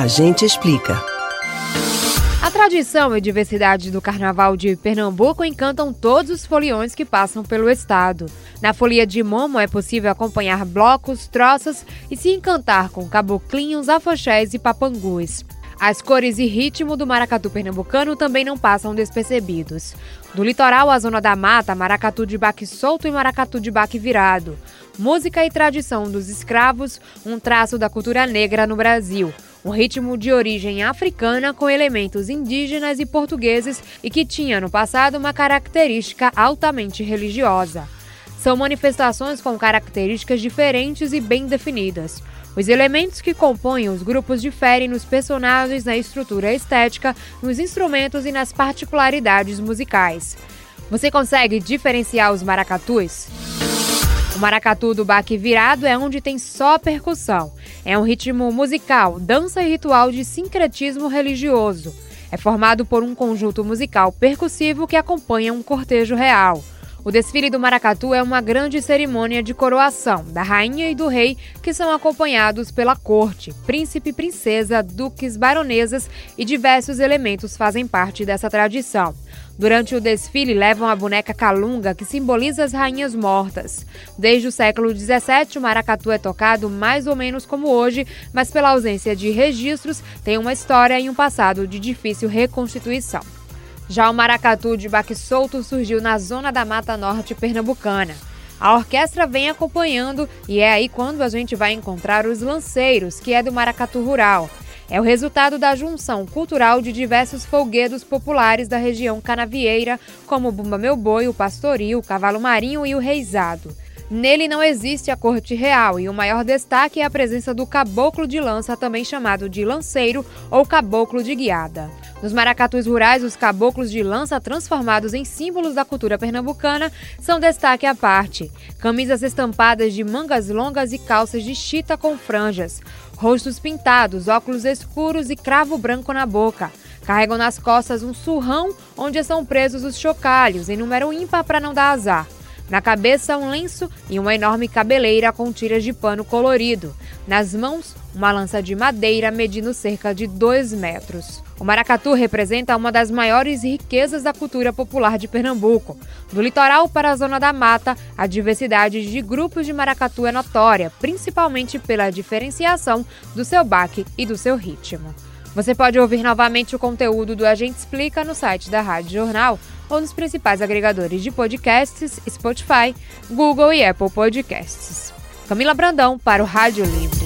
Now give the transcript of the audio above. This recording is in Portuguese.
A gente explica. A tradição e diversidade do Carnaval de Pernambuco encantam todos os foliões que passam pelo estado. Na folia de Momo é possível acompanhar blocos, troças e se encantar com caboclinhos, afoxés e papangus. As cores e ritmo do maracatu pernambucano também não passam despercebidos. Do litoral à zona da mata, maracatu de baque solto e maracatu de baque virado. Música e tradição dos escravos, um traço da cultura negra no Brasil um ritmo de origem africana com elementos indígenas e portugueses e que tinha no passado uma característica altamente religiosa. São manifestações com características diferentes e bem definidas. Os elementos que compõem os grupos diferem nos personagens, na estrutura estética, nos instrumentos e nas particularidades musicais. Você consegue diferenciar os maracatus? O maracatu do baque virado é onde tem só percussão. É um ritmo musical, dança e ritual de sincretismo religioso. É formado por um conjunto musical percussivo que acompanha um cortejo real. O desfile do maracatu é uma grande cerimônia de coroação da rainha e do rei, que são acompanhados pela corte, príncipe, princesa, duques, baronesas e diversos elementos fazem parte dessa tradição. Durante o desfile, levam a boneca Calunga, que simboliza as rainhas mortas. Desde o século XVII, o maracatu é tocado mais ou menos como hoje, mas pela ausência de registros, tem uma história e um passado de difícil reconstituição. Já o maracatu de baque solto surgiu na zona da Mata Norte pernambucana. A orquestra vem acompanhando e é aí quando a gente vai encontrar os lanceiros, que é do maracatu rural. É o resultado da junção cultural de diversos folguedos populares da região canavieira, como o Bumba Meu Boi, o Pastoril, o Cavalo Marinho e o Reisado. Nele não existe a corte real e o maior destaque é a presença do caboclo de lança, também chamado de lanceiro ou caboclo de guiada. Nos maracatus rurais, os caboclos de lança transformados em símbolos da cultura pernambucana são destaque à parte. Camisas estampadas de mangas longas e calças de chita com franjas. Rostos pintados, óculos escuros e cravo branco na boca. Carregam nas costas um surrão onde estão presos os chocalhos, em número ímpar para não dar azar. Na cabeça, um lenço e uma enorme cabeleira com tiras de pano colorido. Nas mãos, uma lança de madeira medindo cerca de 2 metros. O maracatu representa uma das maiores riquezas da cultura popular de Pernambuco. Do litoral para a zona da mata, a diversidade de grupos de maracatu é notória, principalmente pela diferenciação do seu baque e do seu ritmo. Você pode ouvir novamente o conteúdo do Agente Explica no site da Rádio Jornal ou nos principais agregadores de podcasts, Spotify, Google e Apple Podcasts. Camila Brandão para o Rádio Livre.